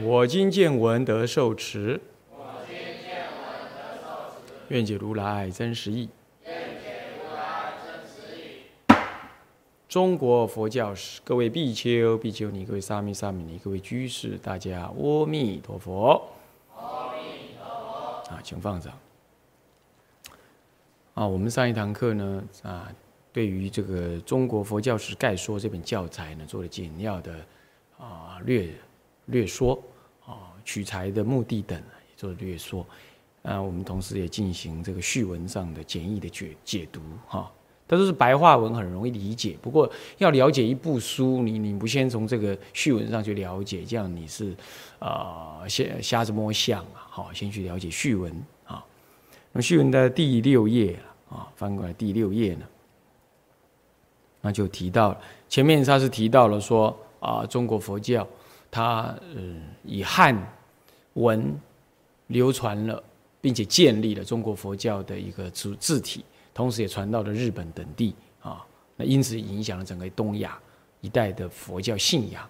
我今见闻得受持，我今见闻得受持愿解如来真实义。中国佛教史，各位比丘、比丘尼，各位沙弥、沙弥尼，各位居士，大家阿弥陀佛。阿弥陀佛。啊，请放掌。啊，我们上一堂课呢，啊，对于这个《中国佛教史概说》这本教材呢，做了简要的啊略略说，啊取材的目的等也做略说，啊，我们同时也进行这个序文上的简易的解解读，哈，它都是白话文，很容易理解。不过要了解一部书，你你不先从这个序文上去了解，这样你是啊瞎瞎子摸象啊，好，先去了解序文啊。那序文的第六页。啊，翻过来第六页呢，那就提到前面他是提到了说啊，中国佛教它呃以汉文流传了，并且建立了中国佛教的一个字字体，同时也传到了日本等地啊，那因此影响了整个东亚一带的佛教信仰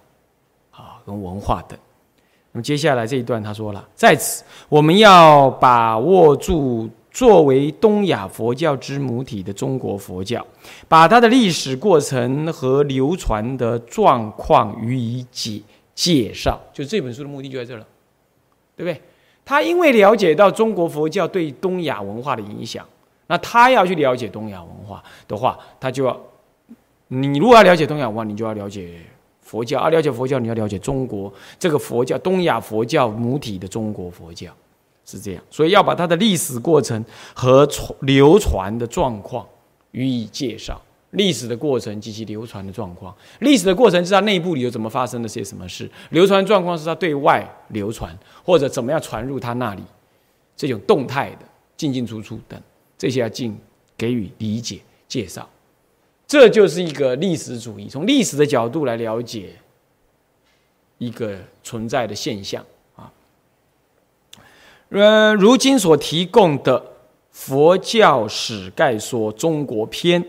啊跟文化等。那么接下来这一段他说了，在此我们要把握住。作为东亚佛教之母体的中国佛教，把它的历史过程和流传的状况予以解介绍，就这本书的目的就在这了，对不对？他因为了解到中国佛教对东亚文化的影响，那他要去了解东亚文化的话，他就要，你如果要了解东亚文化，你就要了解佛教；啊了解佛教，你要了解中国这个佛教东亚佛教母体的中国佛教。是这样，所以要把它的历史过程和传流传的状况予以介绍。历史的过程及其流传的状况，历史的过程是它内部里有怎么发生的些什么事，流传状况是它对外流传或者怎么样传入它那里，这种动态的进进出出等这些要进给予理解介绍。这就是一个历史主义，从历史的角度来了解一个存在的现象啊。呃，如今所提供的《佛教史概说》中国篇，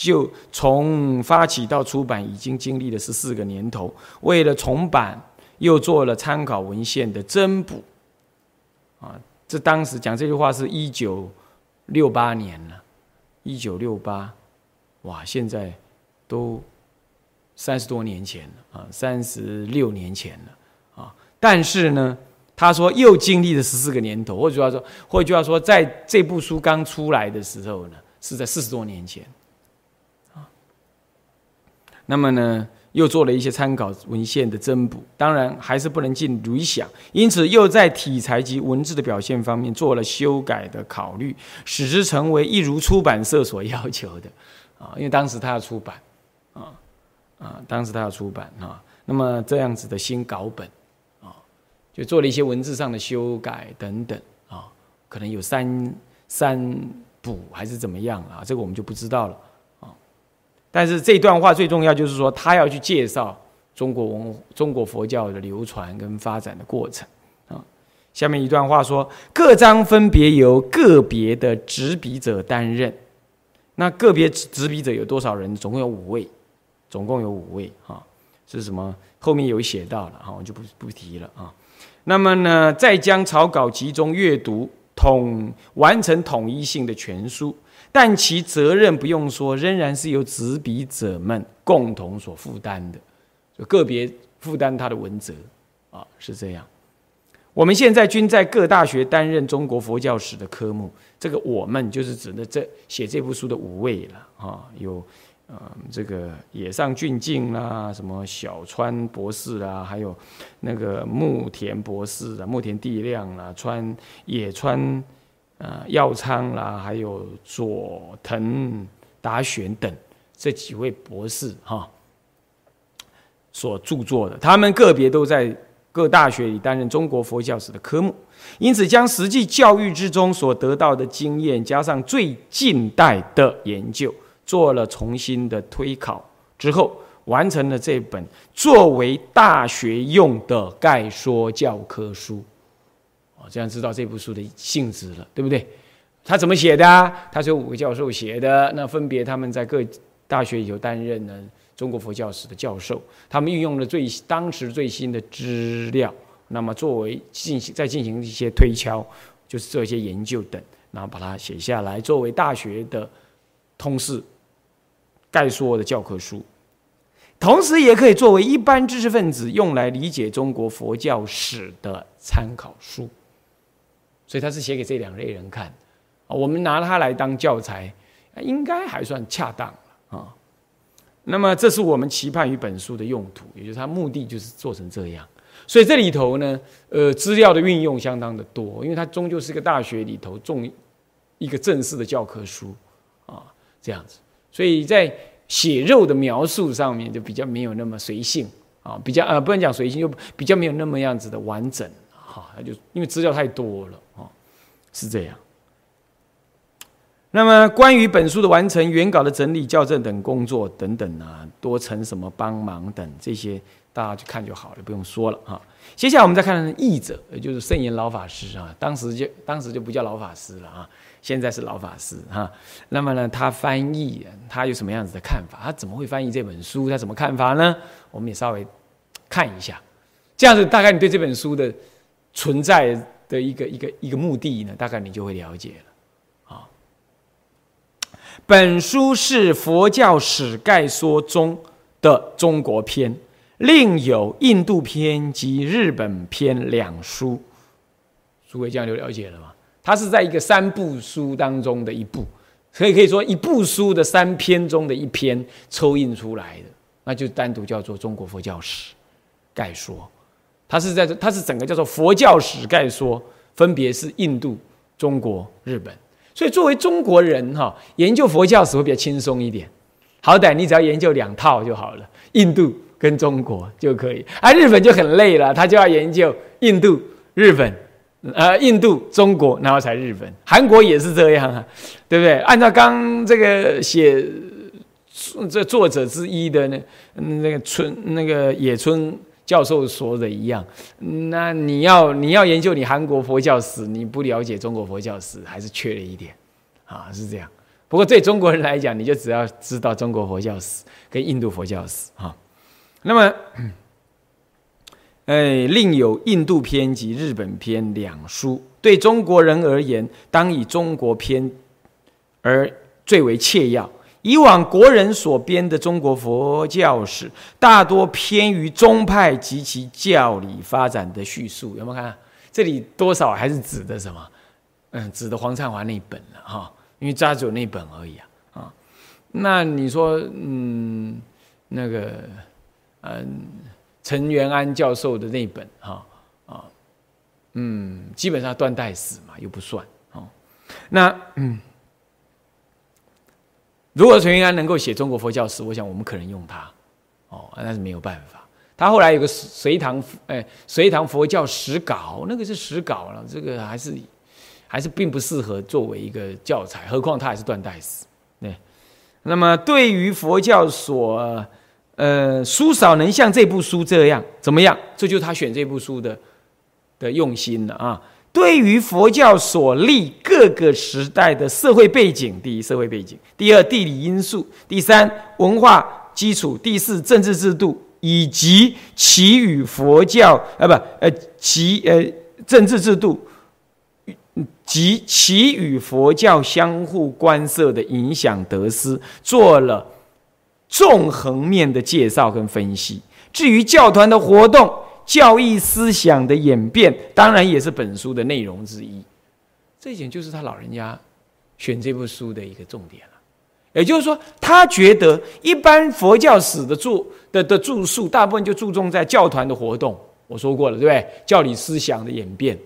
就从发起到出版已经经历了十四个年头。为了重版，又做了参考文献的增补。啊，这当时讲这句话是一九六八年了，一九六八，哇，现在都三十多年前了啊，三十六年前了啊。但是呢？他说：“又经历了十四个年头，或者说，或者说，在这部书刚出来的时候呢，是在四十多年前，那么呢，又做了一些参考文献的增补，当然还是不能尽理想，因此又在体裁及文字的表现方面做了修改的考虑，使之成为一如出版社所要求的，啊，因为当时他要出版，啊啊，当时他要出版啊，那么这样子的新稿本。”啊就做了一些文字上的修改等等啊，可能有三三补还是怎么样啊？这个我们就不知道了。但是这段话最重要就是说，他要去介绍中国文中国佛教的流传跟发展的过程啊。下面一段话说，各章分别由个别的执笔者担任。那个别执笔者有多少人？总共有五位，总共有五位啊。是什么？后面有写到了啊，我就不不提了啊。那么呢，再将草稿集中阅读，统完成统一性的全书，但其责任不用说，仍然是由执笔者们共同所负担的，就个别负担他的文责啊，是这样。我们现在均在各大学担任中国佛教史的科目，这个我们就是指的这写这部书的五位了啊，有。啊，这个野上俊敬啦，什么小川博士啊，还有那个木田博士啊，木田地亮啦，川野川啊耀昌啦，还有佐藤达玄等这几位博士哈，所著作的，他们个别都在。各大学里担任中国佛教史的科目。因此，将实际教育之中所得到的经验，加上最近代的研究，做了重新的推考之后，完成了这本作为大学用的概说教科书。哦，这样知道这部书的性质了，对不对？他怎么写的？他是五个教授写的，那分别他们在各大学里头担任呢中国佛教史的教授，他们运用了最当时最新的资料，那么作为进行再进行一些推敲，就是做一些研究等，然后把它写下来，作为大学的通识概说的教科书，同时也可以作为一般知识分子用来理解中国佛教史的参考书。所以他是写给这两类人看。我们拿它来当教材，应该还算恰当啊。那么，这是我们期盼于本书的用途，也就是它目的就是做成这样。所以这里头呢，呃，资料的运用相当的多，因为它终究是一个大学里头重一个正式的教科书啊，这样子。所以在血肉的描述上面就比较没有那么随性啊，比较呃不能讲随性，就比较没有那么样子的完整哈。就因为资料太多了啊，是这样。那么，关于本书的完成、原稿的整理、校正等工作等等啊，多成什么帮忙等这些，大家去看就好了，不用说了哈。接下来我们再看译者，也就是圣严老法师啊，当时就当时就不叫老法师了啊，现在是老法师哈。那么呢，他翻译，他有什么样子的看法？他怎么会翻译这本书？他怎么看法呢？我们也稍微看一下，这样子大概你对这本书的存在的一个一个一个目的呢，大概你就会了解了。本书是佛教史概说中的中国篇，另有印度篇及日本篇两书。诸位这样就了解了吗？它是在一个三部书当中的一部，所以可以说一部书的三篇中的一篇抽印出来的，那就单独叫做中国佛教史概说。它是在，它是整个叫做佛教史概说，分别是印度、中国、日本。所以，作为中国人哈，研究佛教史会比较轻松一点。好歹你只要研究两套就好了，印度跟中国就可以。而日本就很累了，他就要研究印度、日本，呃，印度、中国，然后才日本。韩国也是这样啊，对不对？按照刚这个写这作者之一的那那个春那个野村。教授说的一样，那你要你要研究你韩国佛教史，你不了解中国佛教史，还是缺了一点，啊，是这样。不过对中国人来讲，你就只要知道中国佛教史跟印度佛教史，哈。那么，哎，另有印度篇及日本篇两书，对中国人而言，当以中国篇而最为切要。以往国人所编的中国佛教史，大多偏于宗派及其教理发展的叙述，有没有看？这里多少还是指的什么？嗯，指的黄灿华那本了哈，因为只有那本而已啊啊。那你说，嗯，那个，嗯，陈元安教授的那本哈啊，嗯，基本上断代史嘛，又不算哦。那嗯。如果陈元安能够写中国佛教史，我想我们可能用他，哦，那是没有办法。他后来有个隋唐，哎，隋唐佛教史稿，那个是史稿了，这个还是还是并不适合作为一个教材，何况他还是断代史。对，那么对于佛教所，呃，书少能像这部书这样怎么样？这就是他选这部书的的用心了啊。对于佛教所立各个时代的社会背景，第一社会背景，第二地理因素，第三文化基础，第四政治制度，以及其与佛教啊不呃其呃政治制度及其与佛教相互关涉的影响得失，做了纵横面的介绍跟分析。至于教团的活动。教义思想的演变，当然也是本书的内容之一。这一点就是他老人家选这部书的一个重点了。也就是说，他觉得一般佛教史的著的的著述，大部分就注重在教团的活动。我说过了，对不对？教理思想的演变，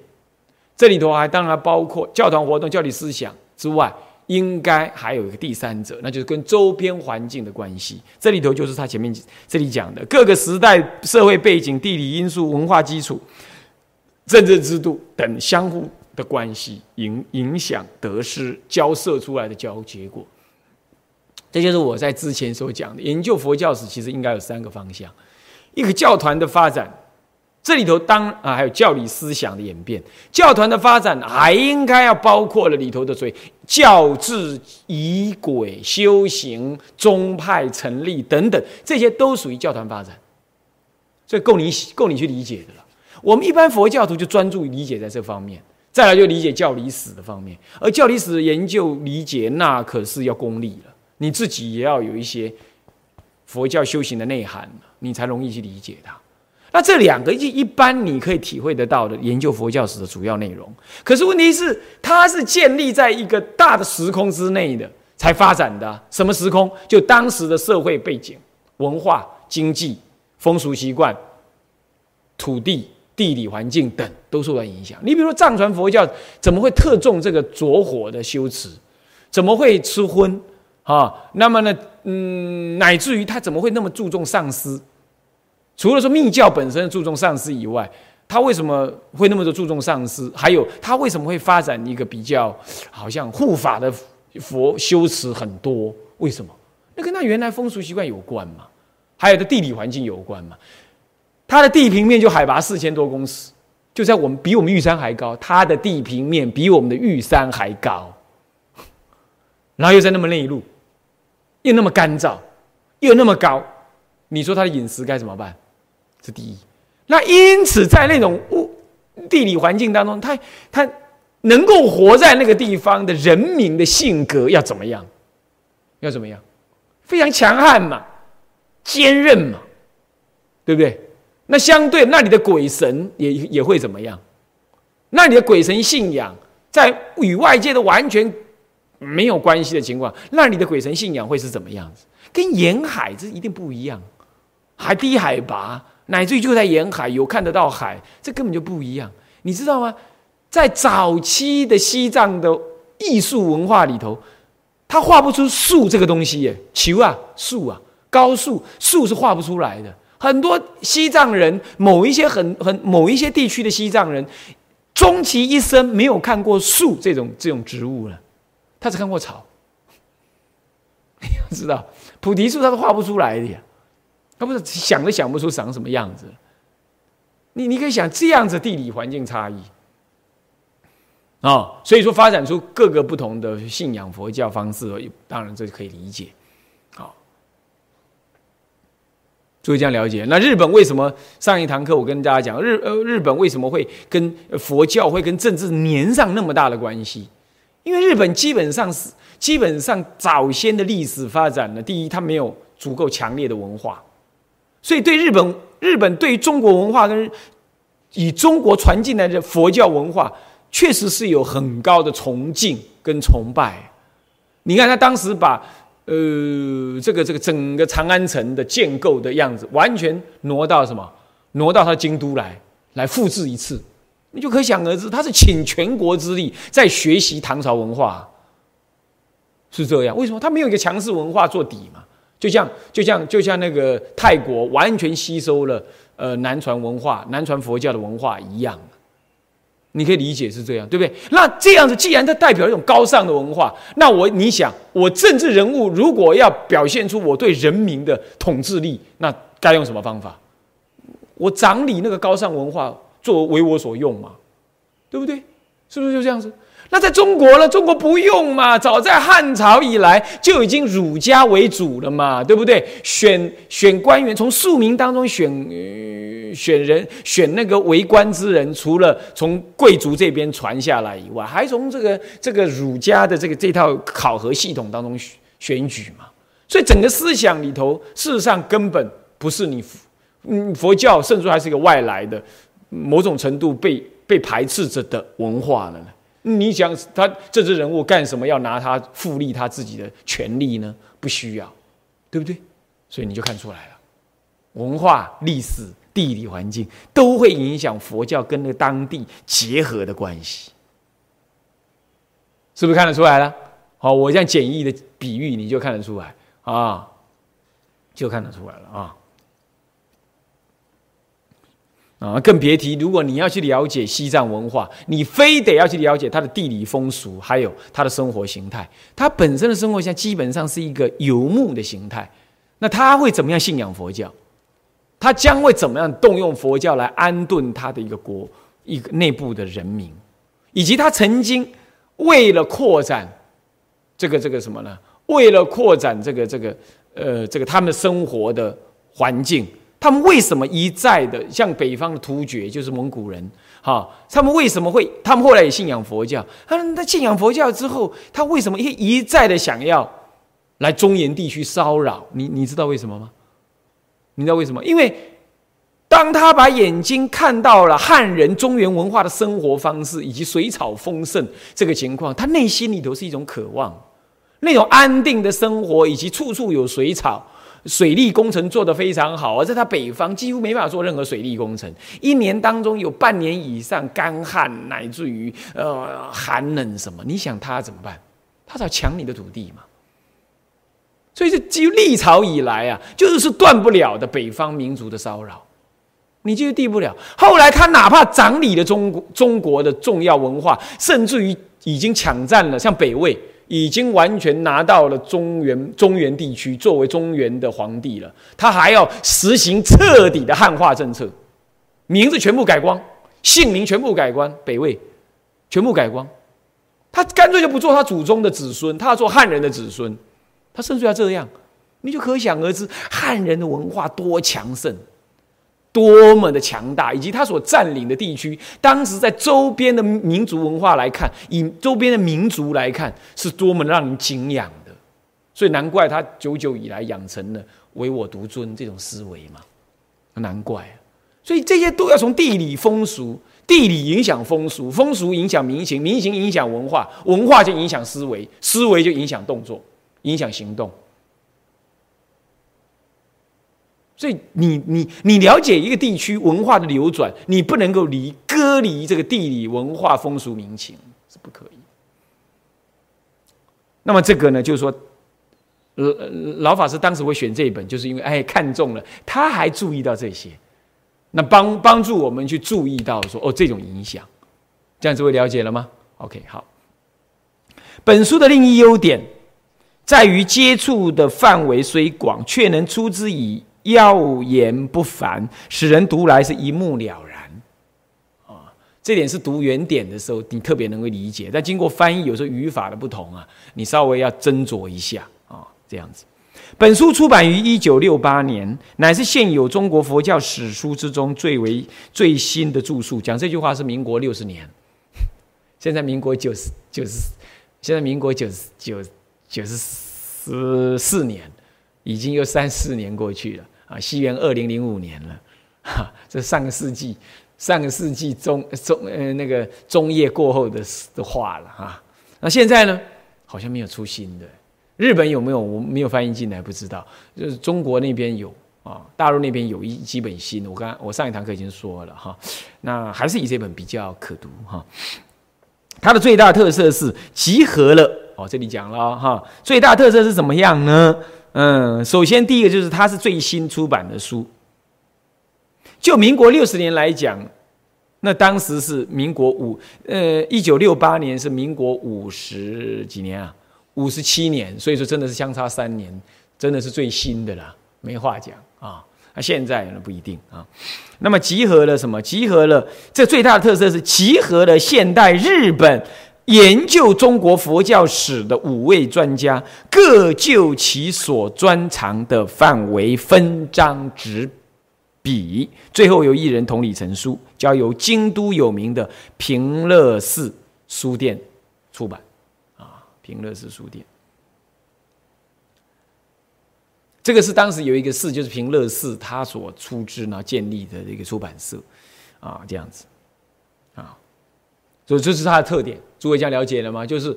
这里头还当然包括教团活动、教理思想之外，应该还有一个第三者，那就是跟周边环境的关系。这里头就是他前面这里讲的各个时代、社会背景、地理因素、文化基础、政治制度等相互的关系，影影响得失交涉出来的交结果。这就是我在之前所讲的，研究佛教史其实应该有三个方向：一个教团的发展。这里头当啊，还有教理思想的演变，教团的发展还应该要包括了里头的，所以教制、仪轨、修行、宗派成立等等，这些都属于教团发展，所以够你够你去理解的了。我们一般佛教徒就专注理解在这方面，再来就理解教理史的方面，而教理史的研究理解那可是要功利了，你自己也要有一些佛教修行的内涵，你才容易去理解它。那这两个一一般你可以体会得到的研究佛教史的主要内容，可是问题是它是建立在一个大的时空之内的才发展的。什么时空？就当时的社会背景、文化、经济、风俗习惯、土地、地理环境等都受到影响。你比如说藏传佛教怎么会特重这个着火的修持？怎么会吃荤？啊，那么呢，嗯，乃至于他怎么会那么注重上师？除了说密教本身注重上师以外，他为什么会那么多注重上师？还有他为什么会发展一个比较好像护法的佛修持很多？为什么？那跟他原来风俗习惯有关嘛？还有的地理环境有关嘛？它的地平面就海拔四千多公尺，就在我们比我们玉山还高。它的地平面比我们的玉山还高，然后又在那么内陆，又那么干燥，又那么高，你说他的饮食该怎么办？是第一，那因此在那种物地理环境当中，他他能够活在那个地方的人民的性格要怎么样？要怎么样？非常强悍嘛，坚韧嘛，对不对？那相对那里的鬼神也也会怎么样？那里的鬼神信仰在与外界的完全没有关系的情况，那里的鬼神信仰会是怎么样子？跟沿海这一定不一样，还低海拔。乃至于就在沿海有看得到海，这根本就不一样，你知道吗？在早期的西藏的艺术文化里头，他画不出树这个东西耶，球啊，树啊，高树，树是画不出来的。很多西藏人，某一些很很某一些地区的西藏人，终其一生没有看过树这种这种植物了，他只看过草。你要知道，菩提树他是画不出来的呀。他不是想都想不出长什么样子，你你可以想这样子地理环境差异啊，所以说发展出各个不同的信仰佛教方式，当然这可以理解。好，诸位这样了解。那日本为什么上一堂课我跟大家讲日呃日本为什么会跟佛教会跟政治粘上那么大的关系？因为日本基本上是基本上早先的历史发展呢，第一它没有足够强烈的文化。所以，对日本，日本对于中国文化跟以中国传进来的佛教文化，确实是有很高的崇敬跟崇拜。你看，他当时把呃这个这个整个长安城的建构的样子，完全挪到什么？挪到他京都来，来复制一次，你就可想而知，他是请全国之力在学习唐朝文化，是这样。为什么？他没有一个强势文化做底嘛？就像就像就像那个泰国完全吸收了呃南传文化、南传佛教的文化一样，你可以理解是这样，对不对？那这样子，既然它代表一种高尚的文化，那我你想，我政治人物如果要表现出我对人民的统治力，那该用什么方法？我掌理那个高尚文化，作为我所用嘛，对不对？是不是就这样子？那在中国呢？中国不用嘛，早在汉朝以来就已经儒家为主了嘛，对不对？选选官员，从庶民当中选选人，选那个为官之人，除了从贵族这边传下来以外，还从这个这个儒家的这个这套考核系统当中选举嘛。所以整个思想里头，事实上根本不是你，嗯，佛教甚至还是一个外来的，某种程度被被排斥着的文化了呢。你想他政治人物干什么要拿他复利他自己的权利呢？不需要，对不对？所以你就看出来了，文化、历史、地理环境都会影响佛教跟那个当地结合的关系，是不是看得出来了？好，我这样简易的比喻，你就看得出来啊，就看得出来了啊。啊，更别提如果你要去了解西藏文化，你非得要去了解它的地理风俗，还有它的生活形态。它本身的生活下基本上是一个游牧的形态，那他会怎么样信仰佛教？他将会怎么样动用佛教来安顿他的一个国、一个内部的人民，以及他曾经为了扩展这个这个什么呢？为了扩展这个这个呃这个他们生活的环境。他们为什么一再的像北方的突厥，就是蒙古人，哈？他们为什么会？他们后来也信仰佛教。他他信仰佛教之后，他为什么一一再的想要来中原地区骚扰？你你知道为什么吗？你知道为什么？因为当他把眼睛看到了汉人中原文化的生活方式以及水草丰盛这个情况，他内心里头是一种渴望，那种安定的生活以及处处有水草。水利工程做得非常好，而在他北方几乎没办法做任何水利工程，一年当中有半年以上干旱，乃至于呃寒冷什么，你想他怎么办？他要抢你的土地嘛。所以这自历朝以来啊，就是断不了的北方民族的骚扰，你就是避不了。后来他哪怕掌理了中国中国的重要文化，甚至于已经抢占了像北魏。已经完全拿到了中原中原地区作为中原的皇帝了，他还要实行彻底的汉化政策，名字全部改光，姓名全部改光，北魏全部改光，他干脆就不做他祖宗的子孙，他要做汉人的子孙，他甚至要这样，你就可想而知汉人的文化多强盛。多么的强大，以及他所占领的地区，当时在周边的民族文化来看，以周边的民族来看，是多么让人敬仰的。所以难怪他久久以来养成了唯我独尊这种思维嘛，难怪。所以这些都要从地理风俗，地理影响风俗，风俗影响民情，民情影响文化，文化就影响思维，思维就影响动作，影响行动。所以你你你了解一个地区文化的流转，你不能够离割离这个地理文化风俗民情是不可以。那么这个呢，就是说，呃，老法师当时会选这一本，就是因为哎看中了，他还注意到这些，那帮帮助我们去注意到说哦这种影响，这样子会了解了吗？OK，好。本书的另一优点在于接触的范围虽广，却能出之以。耀言不凡，使人读来是一目了然，啊，这点是读原点的时候你特别能够理解。但经过翻译，有时候语法的不同啊，你稍微要斟酌一下啊，这样子。本书出版于一九六八年，乃是现有中国佛教史书之中最为最新的著述。讲这句话是民国六十年，现在民国九十九十，现在民国九十九九十四年，已经又三四年过去了。啊，西元二零零五年了，哈，这上个世纪，上个世纪中中呃那个中叶过后的的话了哈。那现在呢，好像没有出新的。日本有没有？我没有翻译进来，不知道。就是中国那边有啊，大陆那边有一几本新的。我刚我上一堂课已经说了哈，那还是以这本比较可读哈。它的最大特色是集合了哦，这里讲了哈，最大特色是怎么样呢？嗯，首先第一个就是它是最新出版的书。就民国六十年来讲，那当时是民国五呃一九六八年是民国五十几年啊，五十七年，所以说真的是相差三年，真的是最新的了，没话讲啊。那现在呢不一定啊。那么集合了什么？集合了这最大的特色是集合了现代日本。研究中国佛教史的五位专家，各就其所专长的范围分章执笔，最后由一人统理成书，交由京都有名的平乐寺书店出版。啊，平乐寺书店，这个是当时有一个寺，就是平乐寺，他所出资呢建立的一个出版社。啊，这样子，啊，所以这是它的特点。诸位这样了解了吗？就是，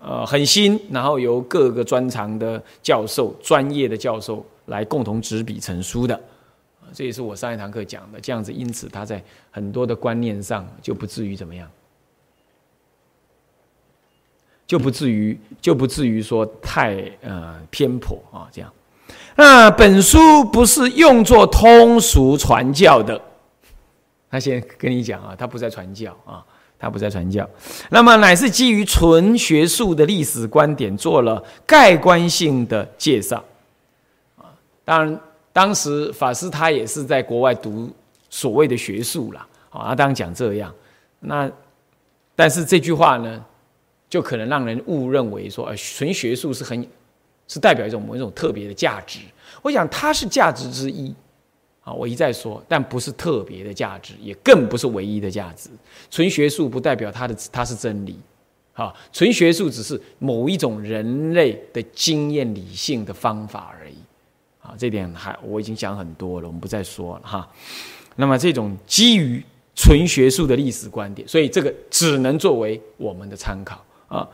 呃，很新，然后由各个专长的教授、专业的教授来共同执笔成书的，这也是我上一堂课讲的。这样子，因此他在很多的观念上就不至于怎么样。就不至于就不至于说太呃偏颇啊这样。那本书不是用作通俗传教的，他先跟你讲啊，他不在传教啊，他不在传教。那么乃是基于纯学术的历史观点做了概观性的介绍啊。当然，当时法师他也是在国外读所谓的学术啦，啊，他当然讲这样。那但是这句话呢，就可能让人误认为说，呃，纯学术是很。是代表一种某一种特别的价值，我想它是价值之一，啊，我一再说，但不是特别的价值，也更不是唯一的价值。纯学术不代表它的它是真理，啊，纯学术只是某一种人类的经验理性的方法而已，啊，这点还我已经讲很多了，我们不再说了哈。那么这种基于纯学术的历史观点，所以这个只能作为我们的参考啊。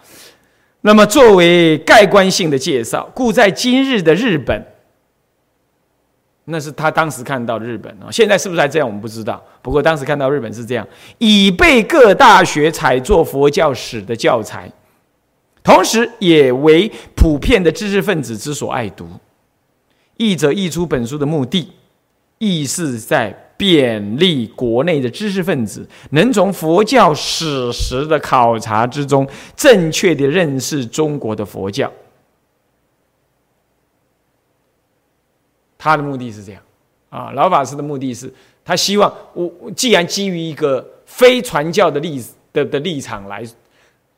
那么，作为概观性的介绍，故在今日的日本，那是他当时看到日本啊。现在是不是还这样？我们不知道。不过当时看到日本是这样，已被各大学采作佛教史的教材，同时也为普遍的知识分子之所爱读。译者译出本书的目的，亦是在。便利国内的知识分子能从佛教史实的考察之中，正确的认识中国的佛教。他的目的是这样啊，老法师的目的是，他希望我既然基于一个非传教的立的的立场来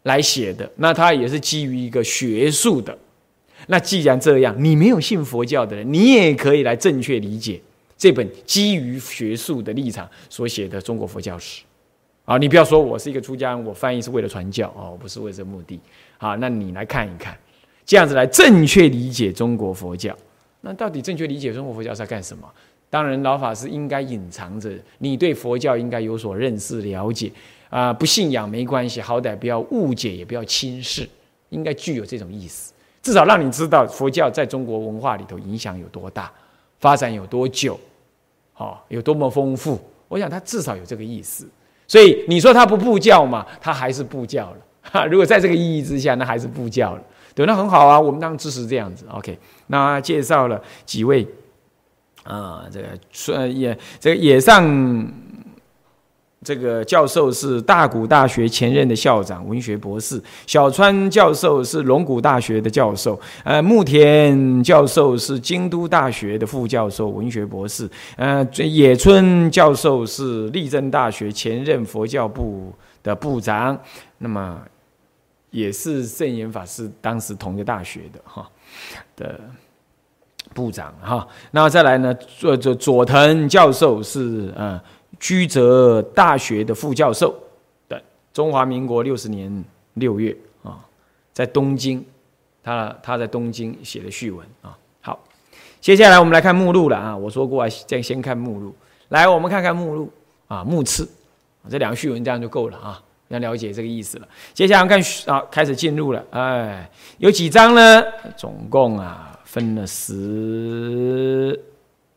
来写的，那他也是基于一个学术的。那既然这样，你没有信佛教的人，你也可以来正确理解。这本基于学术的立场所写的中国佛教史，啊，你不要说我是一个出家人，我翻译是为了传教哦，不是为这目的，好，那你来看一看，这样子来正确理解中国佛教，那到底正确理解中国佛教是在干什么？当然，老法师应该隐藏着，你对佛教应该有所认识了解啊，不信仰没关系，好歹不要误解，也不要轻视，应该具有这种意思，至少让你知道佛教在中国文化里头影响有多大。发展有多久？好，有多么丰富？我想他至少有这个意思。所以你说他不布教嘛？他还是布教了。如果在这个意义之下，那还是布教了。对，那很好啊。我们当然支持这样子。OK，那介绍了几位啊，这个说也这个野上。这个教授是大谷大学前任的校长，文学博士。小川教授是龙谷大学的教授。呃，木田教授是京都大学的副教授，文学博士。呃，野村教授是立正大学前任佛教部的部长，那么也是圣严法师当时同一个大学的哈的部长哈。那再来呢，做做佐藤教授是呃。居泽大学的副教授的中华民国六十年六月啊，在东京，他他在东京写的序文啊。好，接下来我们来看目录了啊。我说过啊，先先看目录。来，我们看看目录啊，目次，这两个序文这样就够了啊，要了解这个意思了。接下来看啊，开始进入了。哎，有几章呢？总共啊，分了十。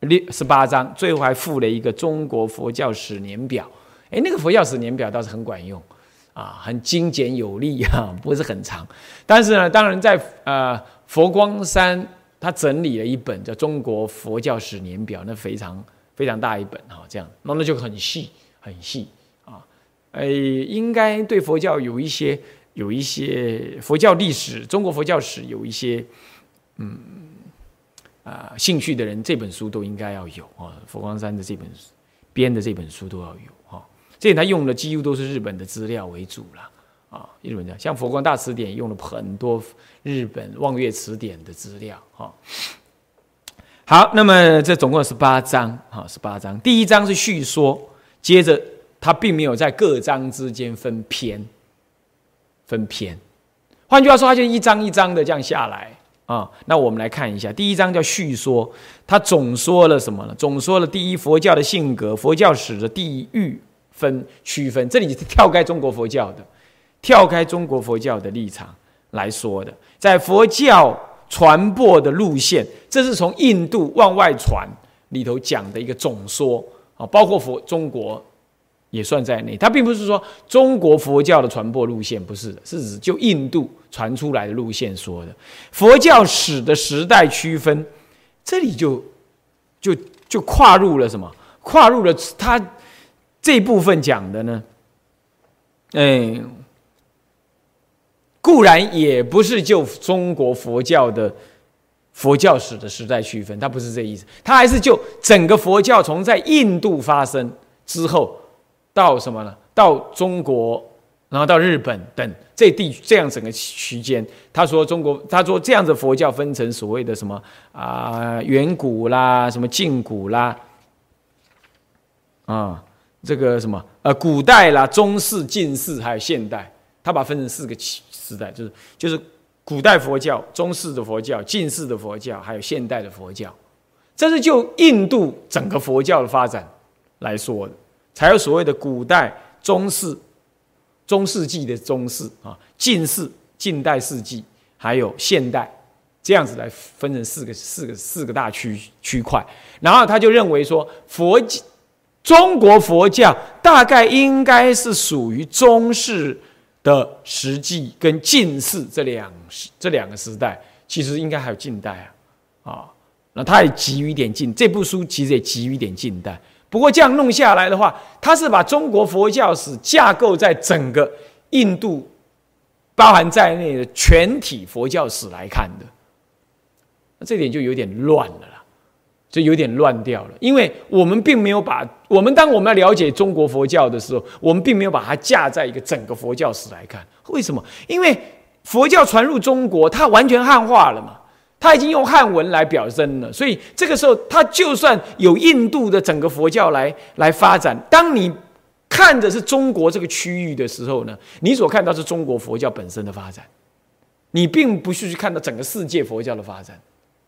六十八章，最后还附了一个中国佛教史年表。哎，那个佛教史年表倒是很管用啊，很精简有力哈，不是很长。但是呢，当然在呃佛光山，他整理了一本叫《中国佛教史年表》，那非常非常大一本哈，这样，那那就很细很细哎，应该对佛教有一些有一些佛教历史，中国佛教史有一些嗯。啊，兴趣的人这本书都应该要有啊。佛光山的这本编的这本书都要有哈。这里他用的几乎都是日本的资料为主了啊。日本的像佛光大词典用了很多日本望月词典的资料啊。好，那么这总共十八章哈，十八章。第一章是叙说，接着他并没有在各章之间分篇，分篇。换句话说，他就一章一章的这样下来。啊，那我们来看一下，第一章叫叙说，他总说了什么呢？总说了第一佛教的性格，佛教史的地域分区分。这里是跳开中国佛教的，跳开中国佛教的立场来说的，在佛教传播的路线，这是从印度往外传里头讲的一个总说啊，包括佛中国也算在内。它并不是说中国佛教的传播路线不是的，是指就印度传出来的路线说的佛教史的时代区分，这里就就就跨入了什么？跨入了它这部分讲的呢？嗯，固然也不是就中国佛教的。佛教史的时代区分，它不是这意思，它还是就整个佛教从在印度发生之后，到什么呢？到中国，然后到日本等这地这样整个区间。他说中国，他说这样子佛教分成所谓的什么啊远古啦，什么近古啦，啊这个什么呃古代啦、中世、近世还有现代，他把分成四个时代，就是就是。古代佛教、中世的佛教、近世的佛教，还有现代的佛教，这是就印度整个佛教的发展来说的，才有所谓的古代、中世、中世纪的中世啊，近世、近代世纪，还有现代，这样子来分成四个、四个、四个大区区块。然后他就认为说，佛中国佛教大概应该是属于中世。的实际跟近世这两这两个时代，其实应该还有近代啊，啊，那他也急于一点近，这部书其实也急于一点近代。不过这样弄下来的话，他是把中国佛教史架构在整个印度包含在内的全体佛教史来看的，那这点就有点乱了啦。就有点乱掉了，因为我们并没有把我们当我们要了解中国佛教的时候，我们并没有把它架在一个整个佛教史来看。为什么？因为佛教传入中国，它完全汉化了嘛，他已经用汉文来表征了，所以这个时候，他就算有印度的整个佛教来来发展，当你看的是中国这个区域的时候呢，你所看到是中国佛教本身的发展，你并不是去看到整个世界佛教的发展。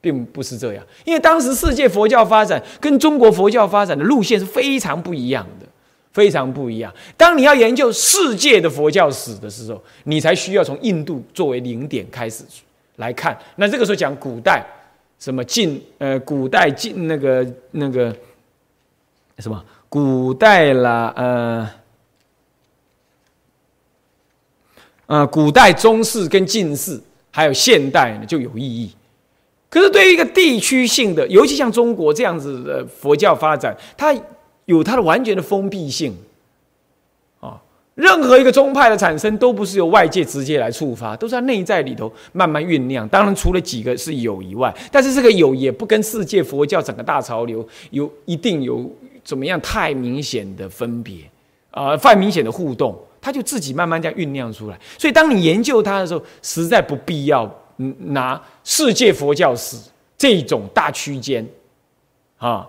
并不是这样，因为当时世界佛教发展跟中国佛教发展的路线是非常不一样的，非常不一样。当你要研究世界的佛教史的时候，你才需要从印度作为零点开始来看。那这个时候讲古代，什么近呃古代近那个那个什么古代啦呃呃古代中式跟近世还有现代呢就有意义。可是，对于一个地区性的，尤其像中国这样子的佛教发展，它有它的完全的封闭性。任何一个宗派的产生，都不是由外界直接来触发，都是在内在里头慢慢酝酿。当然，除了几个是有以外，但是这个有也不跟世界佛教整个大潮流有一定有怎么样太明显的分别啊，太明显的互动，它就自己慢慢这样酝酿出来。所以，当你研究它的时候，实在不必要。拿世界佛教史这种大区间，啊，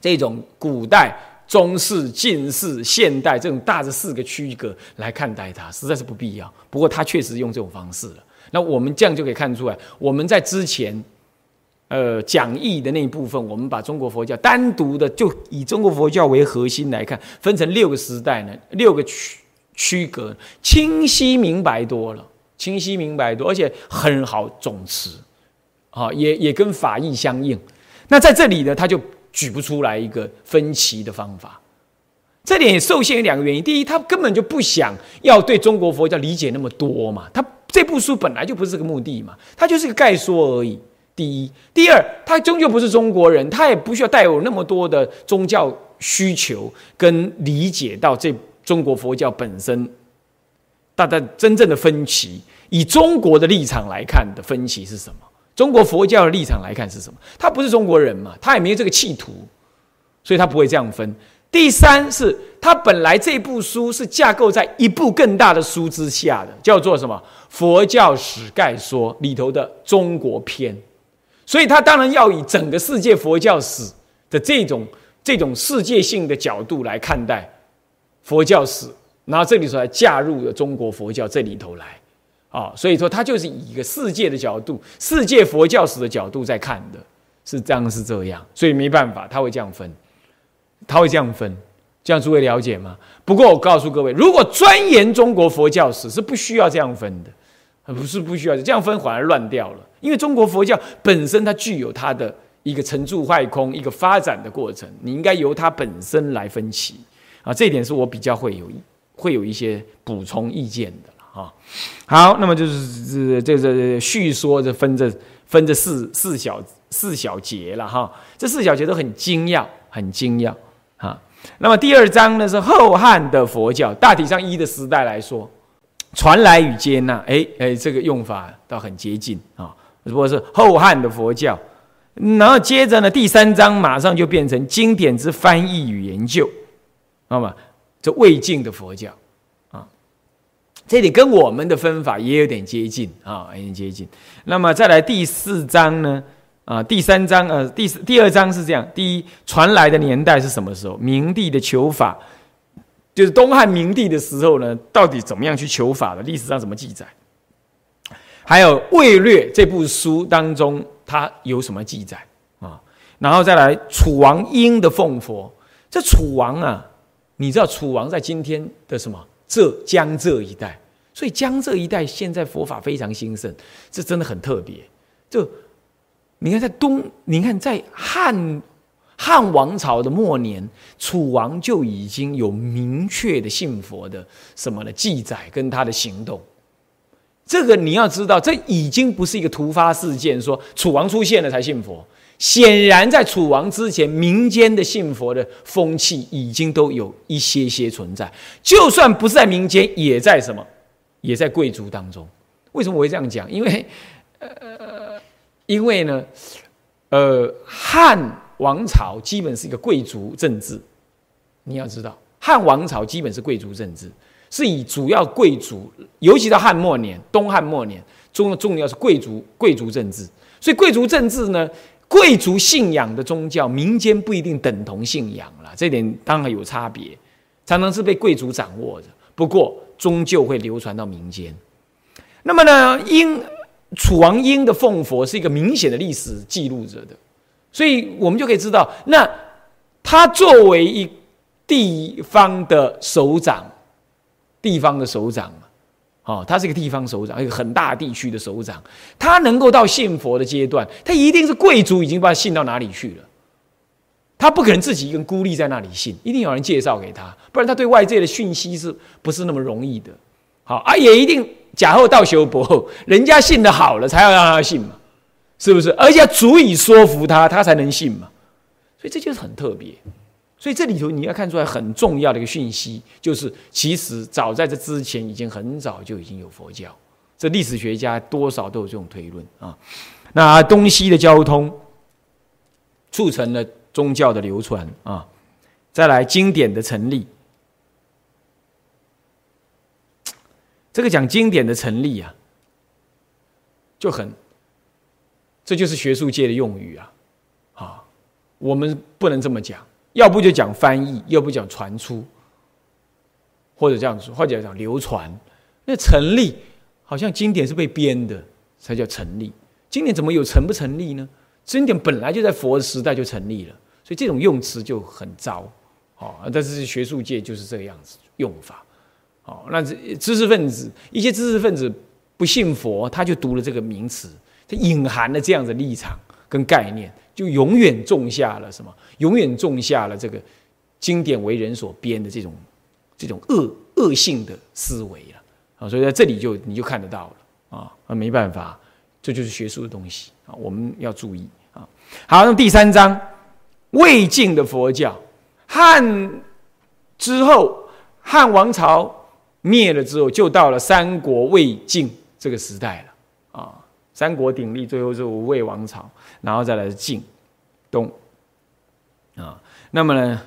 这种古代、中世、近世、现代这种大的四个区隔来看待它，实在是不必要。不过他确实用这种方式了。那我们这样就可以看出来，我们在之前，呃，讲义的那一部分，我们把中国佛教单独的就以中国佛教为核心来看，分成六个时代呢，六个区区隔，清晰明白多了。清晰明白多，而且很好总持，啊，也也跟法义相应。那在这里呢，他就举不出来一个分歧的方法。这点也受限于两个原因：第一，他根本就不想要对中国佛教理解那么多嘛，他这部书本来就不是这个目的嘛，他就是个概说而已。第一，第二，他终究不是中国人，他也不需要带有那么多的宗教需求跟理解到这中国佛教本身。大家真正的分歧，以中国的立场来看的分歧是什么？中国佛教的立场来看是什么？他不是中国人嘛，他也没有这个企图，所以他不会这样分。第三是，他本来这部书是架构在一部更大的书之下的，叫做什么《佛教史概说》里头的中国篇，所以他当然要以整个世界佛教史的这种这种世界性的角度来看待佛教史。然后这里头还嫁入了中国佛教这里头来，啊，所以说他就是以一个世界的角度、世界佛教史的角度在看的，是这样是这样，所以没办法，他会这样分，他会这样分，这样诸位了解吗？不过我告诉各位，如果钻研中国佛教史是不需要这样分的，不是不需要这样分反而乱掉了，因为中国佛教本身它具有它的一个成住坏空一个发展的过程，你应该由它本身来分歧。啊，这一点是我比较会有会有一些补充意见的啊。好，那么就是这这叙说这分这分这四四小四小节了哈，这四小节都很精要，很精要啊。那么第二章呢是后汉的佛教，大体上一的时代来说，传来与接纳，哎哎，这个用法倒很接近啊。只不过是后汉的佛教，然后接着呢，第三章马上就变成经典之翻译与研究，那么这魏晋的佛教，这里跟我们的分法也有点接近啊，有点接近。那么再来第四章呢？啊，第三章呃，第四第二章是这样：第一，传来的年代是什么时候？明帝的求法，就是东汉明帝的时候呢，到底怎么样去求法的？历史上怎么记载？还有《魏略》这部书当中，它有什么记载啊？然后再来楚王英的奉佛。这楚王啊，你知道楚王在今天的什么浙江浙一带，所以江浙一带现在佛法非常兴盛，这真的很特别。就你看在东，你看在汉汉王朝的末年，楚王就已经有明确的信佛的什么的记载跟他的行动。这个你要知道，这已经不是一个突发事件，说楚王出现了才信佛。显然，在楚王之前，民间的信佛的风气已经都有一些些存在。就算不是在民间，也在什么？也在贵族当中。为什么我会这样讲？因为，呃，因为呢，呃，汉王朝基本是一个贵族政治。你要知道，汉王朝基本是贵族政治。是以主要贵族，尤其到汉末年、东汉末年，重重要是贵族贵族政治。所以贵族政治呢，贵族信仰的宗教，民间不一定等同信仰了，这点当然有差别，常常是被贵族掌握着。不过终究会流传到民间。那么呢，殷楚王英的奉佛是一个明显的历史记录着的，所以我们就可以知道，那他作为一地方的首长。地方的首长嘛，哦，他是一个地方首长，一个很大地区的首长，他能够到信佛的阶段，他一定是贵族已经把他信到哪里去了，他不可能自己一个人孤立在那里信，一定有人介绍给他，不然他对外界的讯息是不是那么容易的？好啊，也一定假后到修博后，人家信的好了，才要让他信嘛，是不是？而且足以说服他，他才能信嘛，所以这就是很特别。所以这里头你要看出来很重要的一个讯息，就是其实早在这之前，已经很早就已经有佛教。这历史学家多少都有这种推论啊。那东西的交通促成了宗教的流传啊。再来经典的成立，这个讲经典的成立啊，就很，这就是学术界的用语啊。啊，我们不能这么讲。要不就讲翻译，要不讲传出，或者这样说，或者讲流传。那成立好像经典是被编的才叫成立，经典怎么有成不成立呢？经典本来就在佛时代就成立了，所以这种用词就很糟。哦，但是学术界就是这个样子用法。哦，那知识分子一些知识分子不信佛，他就读了这个名词，他隐含了这样的立场跟概念。就永远种下了什么？永远种下了这个经典为人所编的这种这种恶恶性的思维了啊！所以在这里就你就看得到了啊！那没办法，这就是学术的东西啊！我们要注意啊！好，那第三章魏晋的佛教，汉之后汉王朝灭了之后，就到了三国魏晋这个时代了啊！三国鼎立，最后是魏王朝。然后再来是晋、东，啊，那么呢，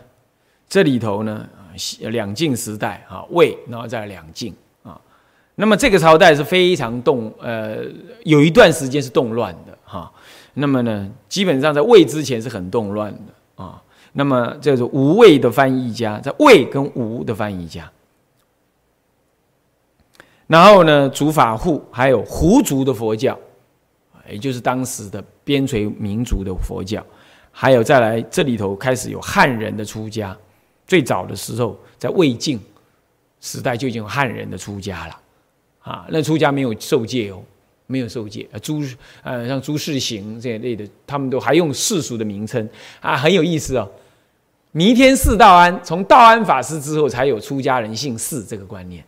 这里头呢，两晋时代啊，魏，然后再两晋啊，那么这个朝代是非常动，呃，有一段时间是动乱的哈，那么呢，基本上在魏之前是很动乱的啊，那么这是吴魏的翻译家，在魏跟吴的翻译家，然后呢，主法护还有胡族的佛教。也就是当时的边陲民族的佛教，还有再来这里头开始有汉人的出家，最早的时候在魏晋时代就已经有汉人的出家了，啊，那出家没有受戒哦，没有受戒，啊，朱呃像朱士行这一类的，他们都还用世俗的名称啊，很有意思哦。弥天寺道安，从道安法师之后才有出家人姓释这个观念。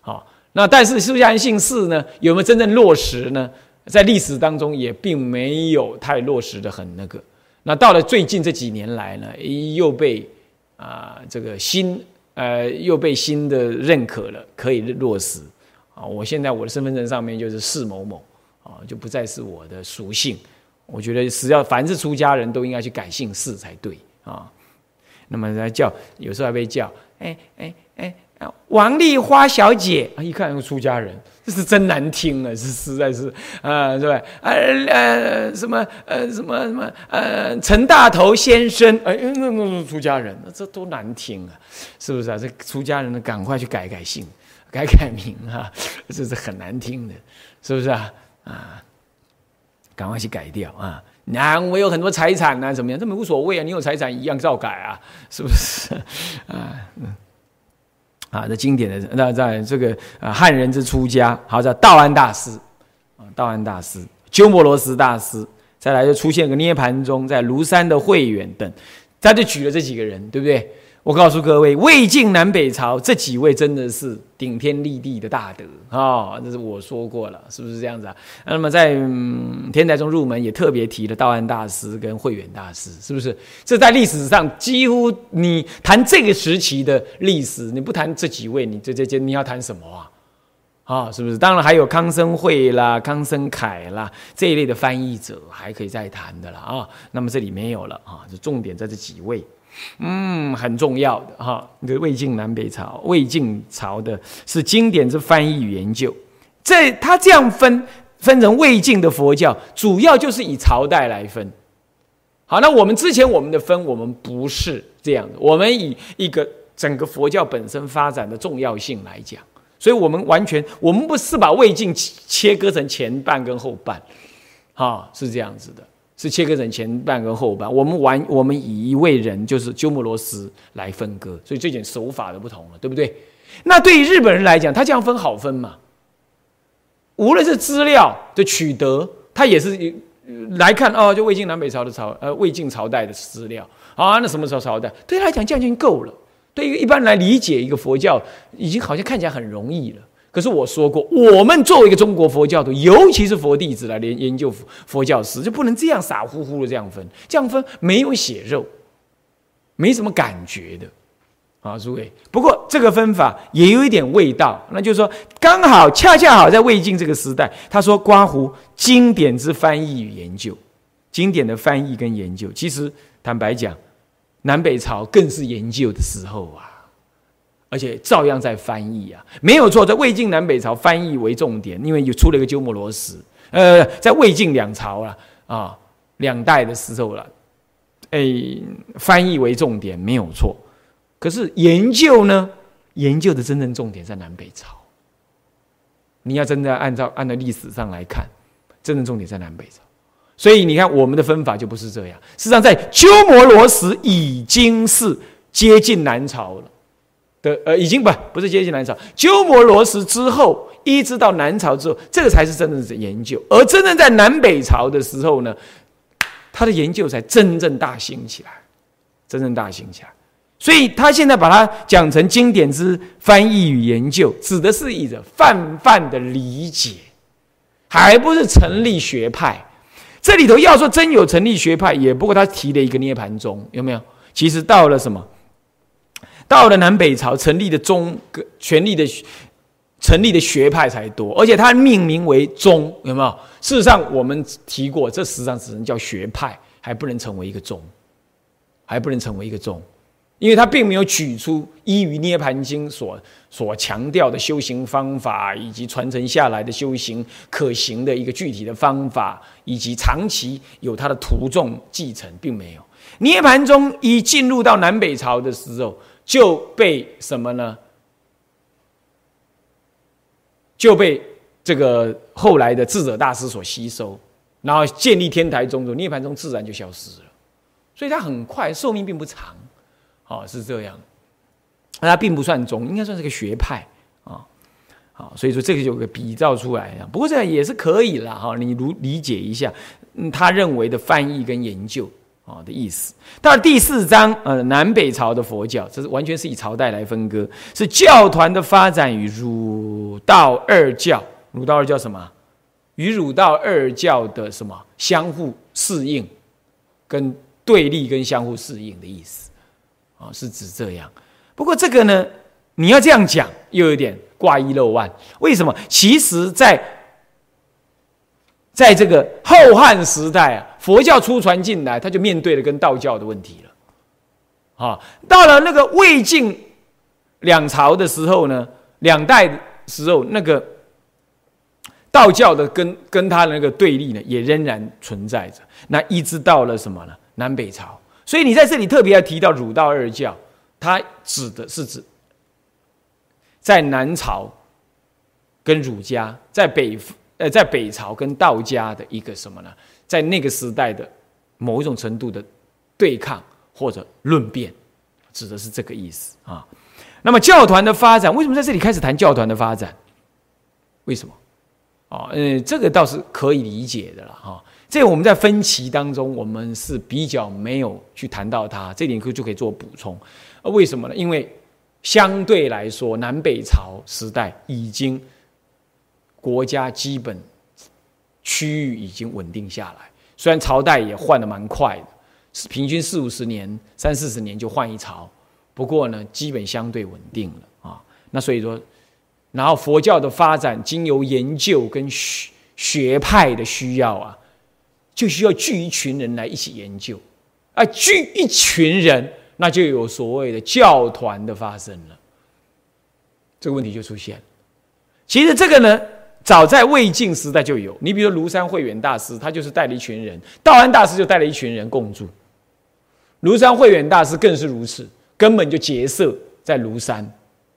好，那但是出家人姓释呢，有没有真正落实呢？在历史当中也并没有太落实的很那个。那到了最近这几年来呢，又被啊这个新呃又被新的认可了，可以落实。啊，我现在我的身份证上面就是释某某，啊，就不再是我的属性。我觉得只要凡是出家人都应该去改姓释才对啊。那么人家叫，有时候还被叫，哎哎哎，王丽花小姐啊，一看是出家人，这是真难听啊，是实在是啊，是吧？呃呃，什么呃什么什么呃，陈大头先生，哎，那那出家人，那这多难听啊，是不是啊？这出家人呢，赶快去改改姓。改改名啊，这是很难听的，是不是啊？啊，赶快去改掉啊！那我有很多财产啊，怎么样？这么无所谓啊，你有财产一样照改啊，是不是？啊，嗯，啊，这经典的那在这个啊汉人之出家，好叫道安大师啊，道安大师、鸠摩罗什大师，再来就出现个涅盘宗，在庐山的慧远等，他就举了这几个人，对不对？我告诉各位，魏晋南北朝这几位真的是顶天立地的大德啊！这是我说过了，是不是这样子啊？那么在天台中入门也特别提了道安大师跟慧远大师，是不是？这在历史上几乎你谈这个时期的历史，你不谈这几位，你这这这你要谈什么啊？啊，是不是？当然还有康生慧啦、康生凯啦这一类的翻译者还可以再谈的了啊。那么这里没有了啊，就重点在这几位。嗯，很重要的哈。这个魏晋南北朝，魏晋朝的是经典之翻译与研究。这他这样分分成魏晋的佛教，主要就是以朝代来分。好，那我们之前我们的分，我们不是这样的，我们以一个整个佛教本身发展的重要性来讲，所以我们完全我们不是把魏晋切割成前半跟后半，哈，是这样子的。是切割成前半跟后半，我们玩我们以一位人就是鸠摩罗什来分割，所以这点手法的不同了，对不对？那对于日本人来讲，他这样分好分嘛？无论是资料的取得，他也是来看哦，就魏晋南北朝的朝呃魏晋朝代的资料啊，那什么时候朝代？对他来讲这样就够了。对于一般来理解一个佛教，已经好像看起来很容易了。可是我说过，我们作为一个中国佛教徒，尤其是佛弟子来研研究佛教史，就不能这样傻乎乎的这样分，这样分没有血肉，没什么感觉的啊，诸位。不过这个分法也有一点味道，那就是说，刚好恰恰好在魏晋这个时代，他说刮胡经典之翻译与研究，经典的翻译跟研究，其实坦白讲，南北朝更是研究的时候啊。而且照样在翻译啊，没有错，在魏晋南北朝翻译为重点，因为有出了一个鸠摩罗什。呃，在魏晋两朝了啊，两代的时候了，哎，翻译为重点没有错。可是研究呢，研究的真正重点在南北朝。你要真的按照按照历史上来看，真正重点在南北朝。所以你看，我们的分法就不是这样。事实上，在鸠摩罗什已经是接近南朝了。的呃，已经不不是接近南朝，鸠摩罗什之后，一直到南朝之后，这个才是真正的研究。而真正在南北朝的时候呢，他的研究才真正大兴起来，真正大兴起来。所以他现在把它讲成经典之翻译与研究，指的是一个泛泛的理解，还不是成立学派。这里头要说真有成立学派，也不过他提了一个涅盘宗，有没有？其实到了什么？到了南北朝成立的宗，权力的成立的学派才多，而且它命名为宗，有没有？事实上，我们提过，这实际上只能叫学派，还不能成为一个宗，还不能成为一个宗，因为它并没有举出依于《涅盘经》所所强调的修行方法，以及传承下来的修行可行的一个具体的方法，以及长期有它的徒众继承，并没有。涅盘宗一进入到南北朝的时候。就被什么呢？就被这个后来的智者大师所吸收，然后建立天台宗，涅盘宗自然就消失了。所以它很快寿命并不长，哦，是这样。它并不算宗，应该算是个学派啊。好，所以说这个有个比照出来啊。不过这样也是可以了哈，你如理解一下，他认为的翻译跟研究啊的意思。到第四章，呃，南北朝的佛教，这是完全是以朝代来分割，是教团的发展与儒道二教，儒道二教什么？与儒道二教的什么相互适应，跟对立跟相互适应的意思，啊，是指这样。不过这个呢，你要这样讲，又有点挂一漏万。为什么？其实，在在这个后汉时代啊，佛教初传进来，他就面对了跟道教的问题了。啊，到了那个魏晋两朝的时候呢，两代的时候，那个道教的跟跟他那个对立呢，也仍然存在着。那一直到了什么呢？南北朝。所以你在这里特别要提到儒道二教，它指的是指在南朝跟儒家，在北。呃，在北朝跟道家的一个什么呢？在那个时代的某一种程度的对抗或者论辩，指的是这个意思啊。那么教团的发展，为什么在这里开始谈教团的发展？为什么？哦，呃，这个倒是可以理解的了哈。这我们在分歧当中，我们是比较没有去谈到它，这点可就可以做补充。呃，为什么呢？因为相对来说，南北朝时代已经。国家基本区域已经稳定下来，虽然朝代也换的蛮快的，平均四五十年、三四十年就换一朝，不过呢，基本相对稳定了啊。那所以说，然后佛教的发展，经由研究跟学学派的需要啊，就需要聚一群人来一起研究，啊，聚一群人，那就有所谓的教团的发生了，这个问题就出现了。其实这个呢。早在魏晋时代就有，你比如说庐山慧远大师，他就是带了一群人；道安大师就带了一群人共住。庐山慧远大师更是如此，根本就结社在庐山，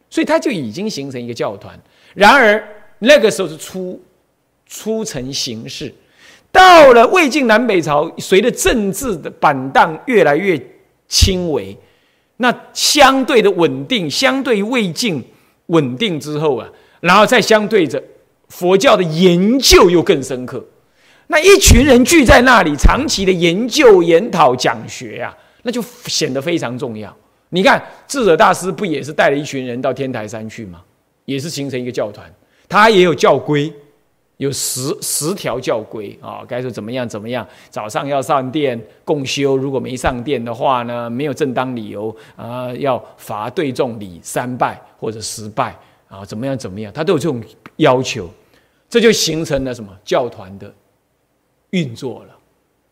所以他就已经形成一个教团。然而那个时候是初初成形式，到了魏晋南北朝，随着政治的板荡越来越轻微，那相对的稳定，相对于魏晋稳定之后啊，然后再相对着。佛教的研究又更深刻，那一群人聚在那里，长期的研究、研讨、讲学啊，那就显得非常重要。你看智者大师不也是带了一群人到天台山去吗？也是形成一个教团，他也有教规，有十十条教规啊，该说怎么样怎么样。早上要上殿共修，如果没上殿的话呢，没有正当理由啊，要罚对众礼三拜或者十拜。啊，怎么样？怎么样？他都有这种要求，这就形成了什么教团的运作了？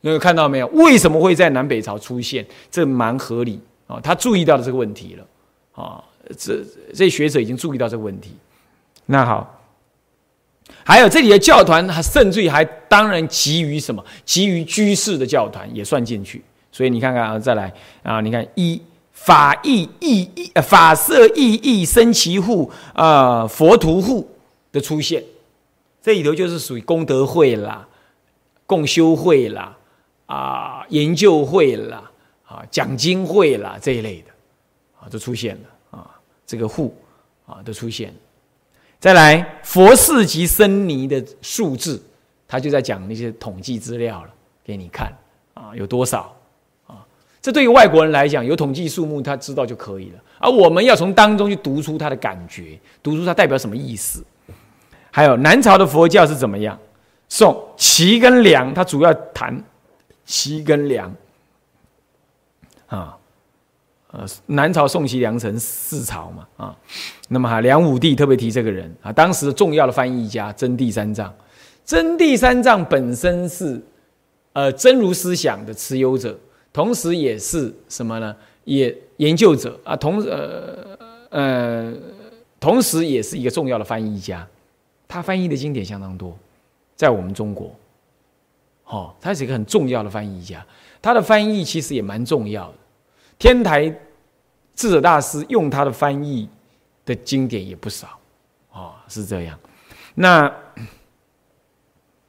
那个看到没有？为什么会在南北朝出现？这蛮合理啊！他注意到了这个问题了啊！这这学者已经注意到这个问题。那好，还有这里的教团，还甚至于还当然基于什么？基于居士的教团也算进去。所以你看看啊，再来啊，你看一。法义义义，法色义义生其户啊，佛徒户的出现，这里头就是属于功德会啦、共修会啦、啊研究会啦、啊讲经会啦这一类的啊，都出现了啊，这个户啊都出现。再来，佛寺及僧尼的数字，他就在讲那些统计资料了，给你看啊，有多少。这对于外国人来讲，有统计数目，他知道就可以了。而我们要从当中去读出他的感觉，读出它代表什么意思。还有南朝的佛教是怎么样？宋齐跟梁，他主要谈齐跟梁。啊，呃，南朝宋齐梁陈四朝嘛，啊，那么哈梁武帝特别提这个人啊，当时重要的翻译家真谛三藏，真谛三藏本身是呃真如思想的持有者。同时也是什么呢？也研究者啊，同呃呃，同时也是一个重要的翻译家。他翻译的经典相当多，在我们中国，哦，他是一个很重要的翻译家。他的翻译其实也蛮重要的。天台智者大师用他的翻译的经典也不少，哦，是这样。那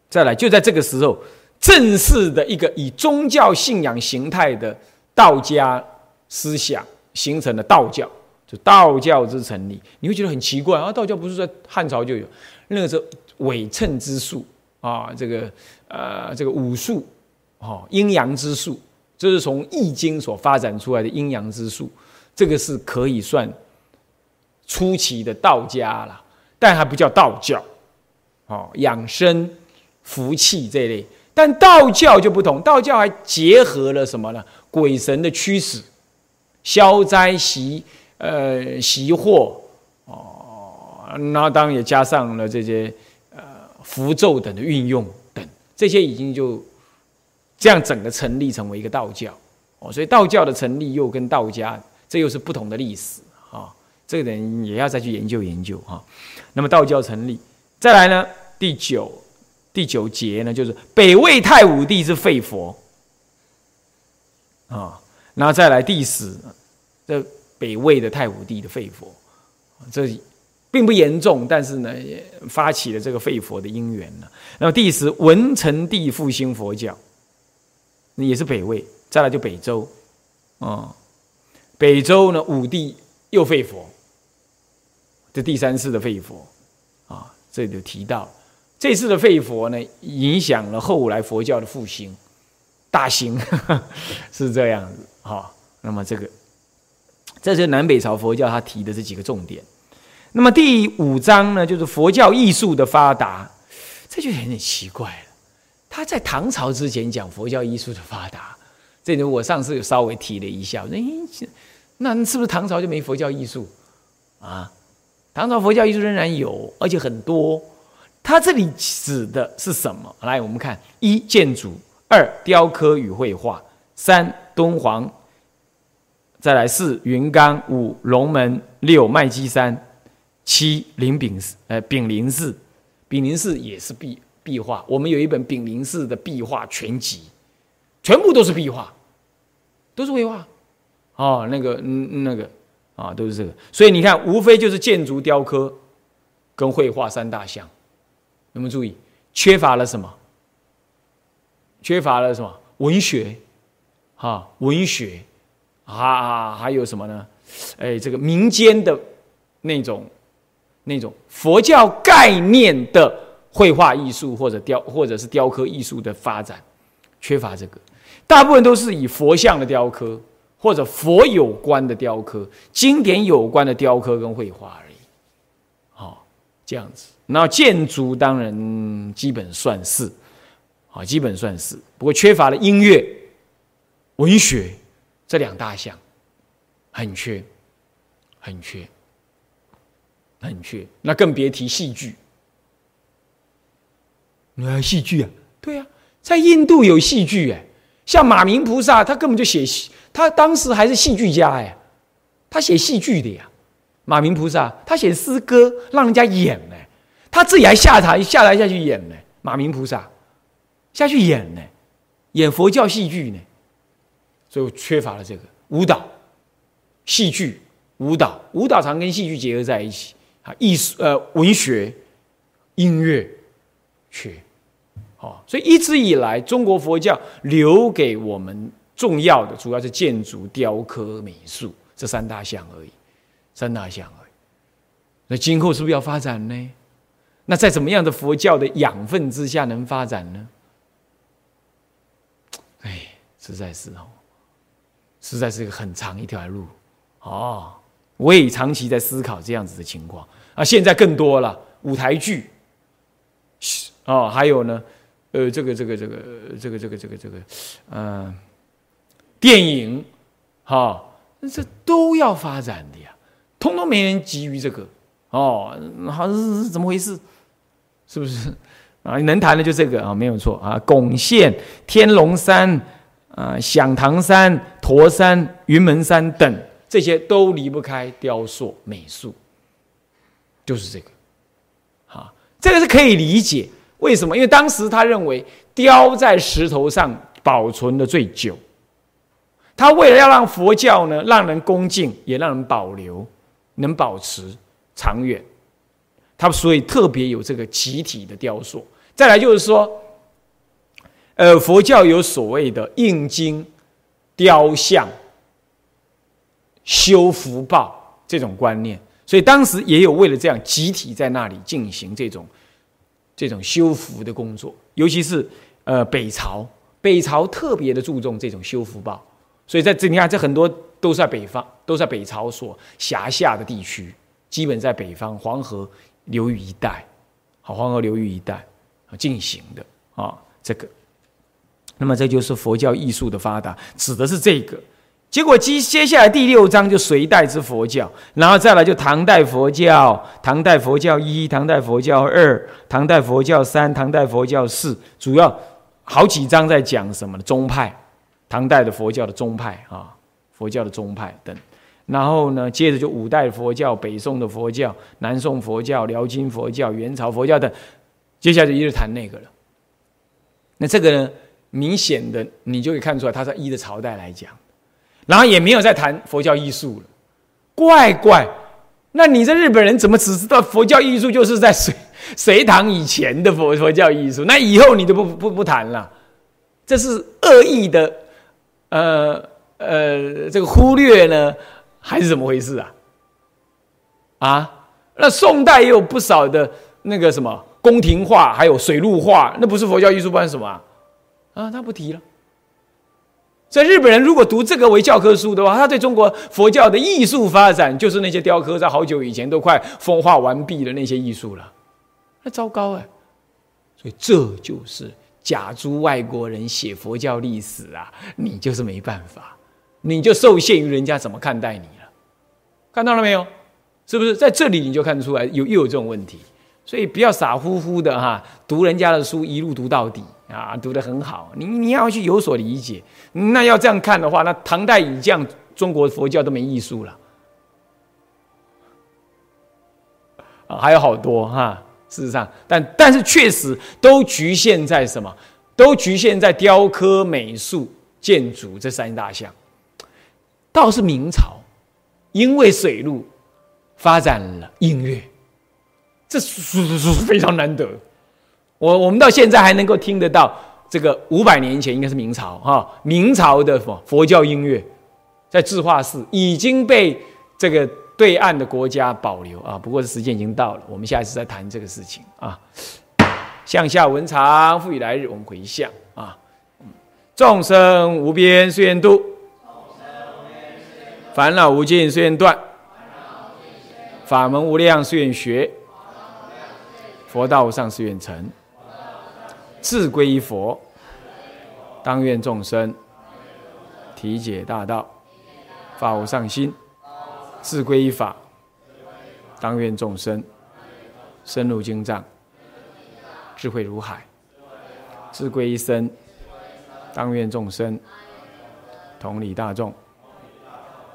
再来，就在这个时候。正式的一个以宗教信仰形态的道家思想形成的道教，就道教之成立，你会觉得很奇怪啊！道教不是在汉朝就有？那个时候伪称之术啊，这个呃，这个武术，哦，阴阳之术这是从《易经》所发展出来的阴阳之术，这个是可以算初期的道家了，但还不叫道教。哦，养生、福气这类，但道教就不同，道教还结合了什么呢？鬼神的驱使、消灾习呃习祸哦，那当然也加上了这些呃符咒等的运用等，这些已经就。这样整个成立成为一个道教哦，所以道教的成立又跟道家这又是不同的历史啊，这个人也要再去研究研究哈。那么道教成立，再来呢第九第九节呢就是北魏太武帝是废佛。啊，然后再来第十这北魏的太武帝的废佛，这并不严重，但是呢发起了这个废佛的因缘呢。那么第十文成帝复兴佛教。也是北魏，再来就北周，啊，北周呢，武帝又废佛，这第三次的废佛，啊，这里就提到，这次的废佛呢，影响了后来佛教的复兴，大兴，是这样子，哈。那么这个，这是南北朝佛教他提的这几个重点。那么第五章呢，就是佛教艺术的发达，这就有点奇怪了。他在唐朝之前讲佛教艺术的发达，这点我上次有稍微提了一下。哎，那是不是唐朝就没佛教艺术啊？唐朝佛教艺术仍然有，而且很多。他这里指的是什么？来，我们看：一、建筑；二、雕刻与绘画；三、敦煌；再来四、云冈；五、龙门；六、麦积山；七、灵炳寺。呃，炳灵寺，炳灵寺也是壁。壁画，我们有一本炳灵寺的壁画全集，全部都是壁画，都是绘画，哦，那个，嗯，那个，啊，都是这个。所以你看，无非就是建筑雕刻跟绘画三大项。有没有注意？缺乏了什么？缺乏了什么？文学，哈，文学，啊，还有什么呢？哎，这个民间的那种，那种佛教概念的。绘画艺术或者雕或者是雕刻艺术的发展，缺乏这个，大部分都是以佛像的雕刻或者佛有关的雕刻、经典有关的雕刻跟绘画而已。好，这样子。那建筑当然基本算是，啊，基本算是，不过缺乏了音乐、文学这两大项，很缺，很缺，很缺。那更别提戏剧。啊，戏剧啊，对啊，在印度有戏剧哎，像马明菩萨，他根本就写戏，他当时还是戏剧家哎，他写戏剧的呀。马明菩萨他写诗歌，让人家演呢，他自己还下台下台下去演呢。马明菩萨。下去演呢，演佛教戏剧呢，所以缺乏了这个舞蹈、戏剧、舞蹈，舞蹈常跟戏剧结合在一起啊，艺术呃文学、音乐缺。所以一直以来，中国佛教留给我们重要的，主要是建筑、雕刻、美术这三大项而已，三大项而已。那今后是不是要发展呢？那在怎么样的佛教的养分之下能发展呢？哎，实在是哦，实在是一个很长一条路哦。我也长期在思考这样子的情况啊。现在更多了，舞台剧，哦，还有呢。呃，这个这个这个这个这个这个这个，嗯，电影，哈，这都要发展的，通通没人急于这个，哦，好像是怎么回事？是不是啊？能谈的就这个啊，没有错啊。巩县、天龙山、啊响堂山、驼山、云门山等，这些都离不开雕塑美术，就是这个，好，这个是可以理解。为什么？因为当时他认为雕在石头上保存的最久。他为了要让佛教呢让人恭敬，也让人保留，能保持长远，他所以特别有这个集体的雕塑。再来就是说，呃，佛教有所谓的印经、雕像、修福报这种观念，所以当时也有为了这样集体在那里进行这种。这种修复的工作，尤其是呃北朝，北朝特别的注重这种修福报，所以在这你看，这很多都在北方，都在北朝所辖下的地区，基本在北方黄河流域一带，好，黄河流域一带啊进行的啊这个。那么这就是佛教艺术的发达，指的是这个。结果接接下来第六章就隋代之佛教，然后再来就唐代佛教，唐代佛教一，唐代佛教二，唐代佛教三，唐代佛教四，主要好几章在讲什么呢？宗派，唐代的佛教的宗派啊，佛教的宗派等。然后呢，接着就五代佛教、北宋的佛教、南宋佛教、辽金佛教、元朝佛教等，接下来就一直谈那个了。那这个呢，明显的你就可以看出来，它是一的朝代来讲。然后也没有再谈佛教艺术了，怪怪。那你这日本人怎么只知道佛教艺术就是在隋隋唐以前的佛佛教艺术？那以后你都不不不谈了，这是恶意的，呃呃，这个忽略呢，还是怎么回事啊？啊，那宋代也有不少的那个什么宫廷画，还有水陆画，那不是佛教艺术，不然什么啊？啊，他不提了。在日本人如果读这个为教科书的话，他对中国佛教的艺术发展，就是那些雕刻在好久以前都快风化完毕的那些艺术了，那糟糕哎！所以这就是假诸外国人写佛教历史啊，你就是没办法，你就受限于人家怎么看待你了。看到了没有？是不是在这里你就看得出来有又有这种问题？所以不要傻乎乎的哈，读人家的书一路读到底。啊，读得很好，你你要去有所理解。那要这样看的话，那唐代以降，中国佛教都没艺术了啊，还有好多哈。事实上，但但是确实都局限在什么？都局限在雕刻、美术、建筑这三大项。倒是明朝，因为水路发展了音乐，这是是是非常难得。我我们到现在还能够听得到这个五百年前应该是明朝哈，明朝的佛佛教音乐，在智化寺已经被这个对岸的国家保留啊。不过时间已经到了，我们下一次再谈这个事情啊。向下文长，复以来日，我们回向啊。众生无边誓愿度，烦恼无尽誓愿断，法门无量誓愿学，佛道无上誓愿成。自归依佛，当愿众生体解大道，发无上心；自归依法，当愿众生深入经藏，智慧如海；自归依身，当愿众生同理大众，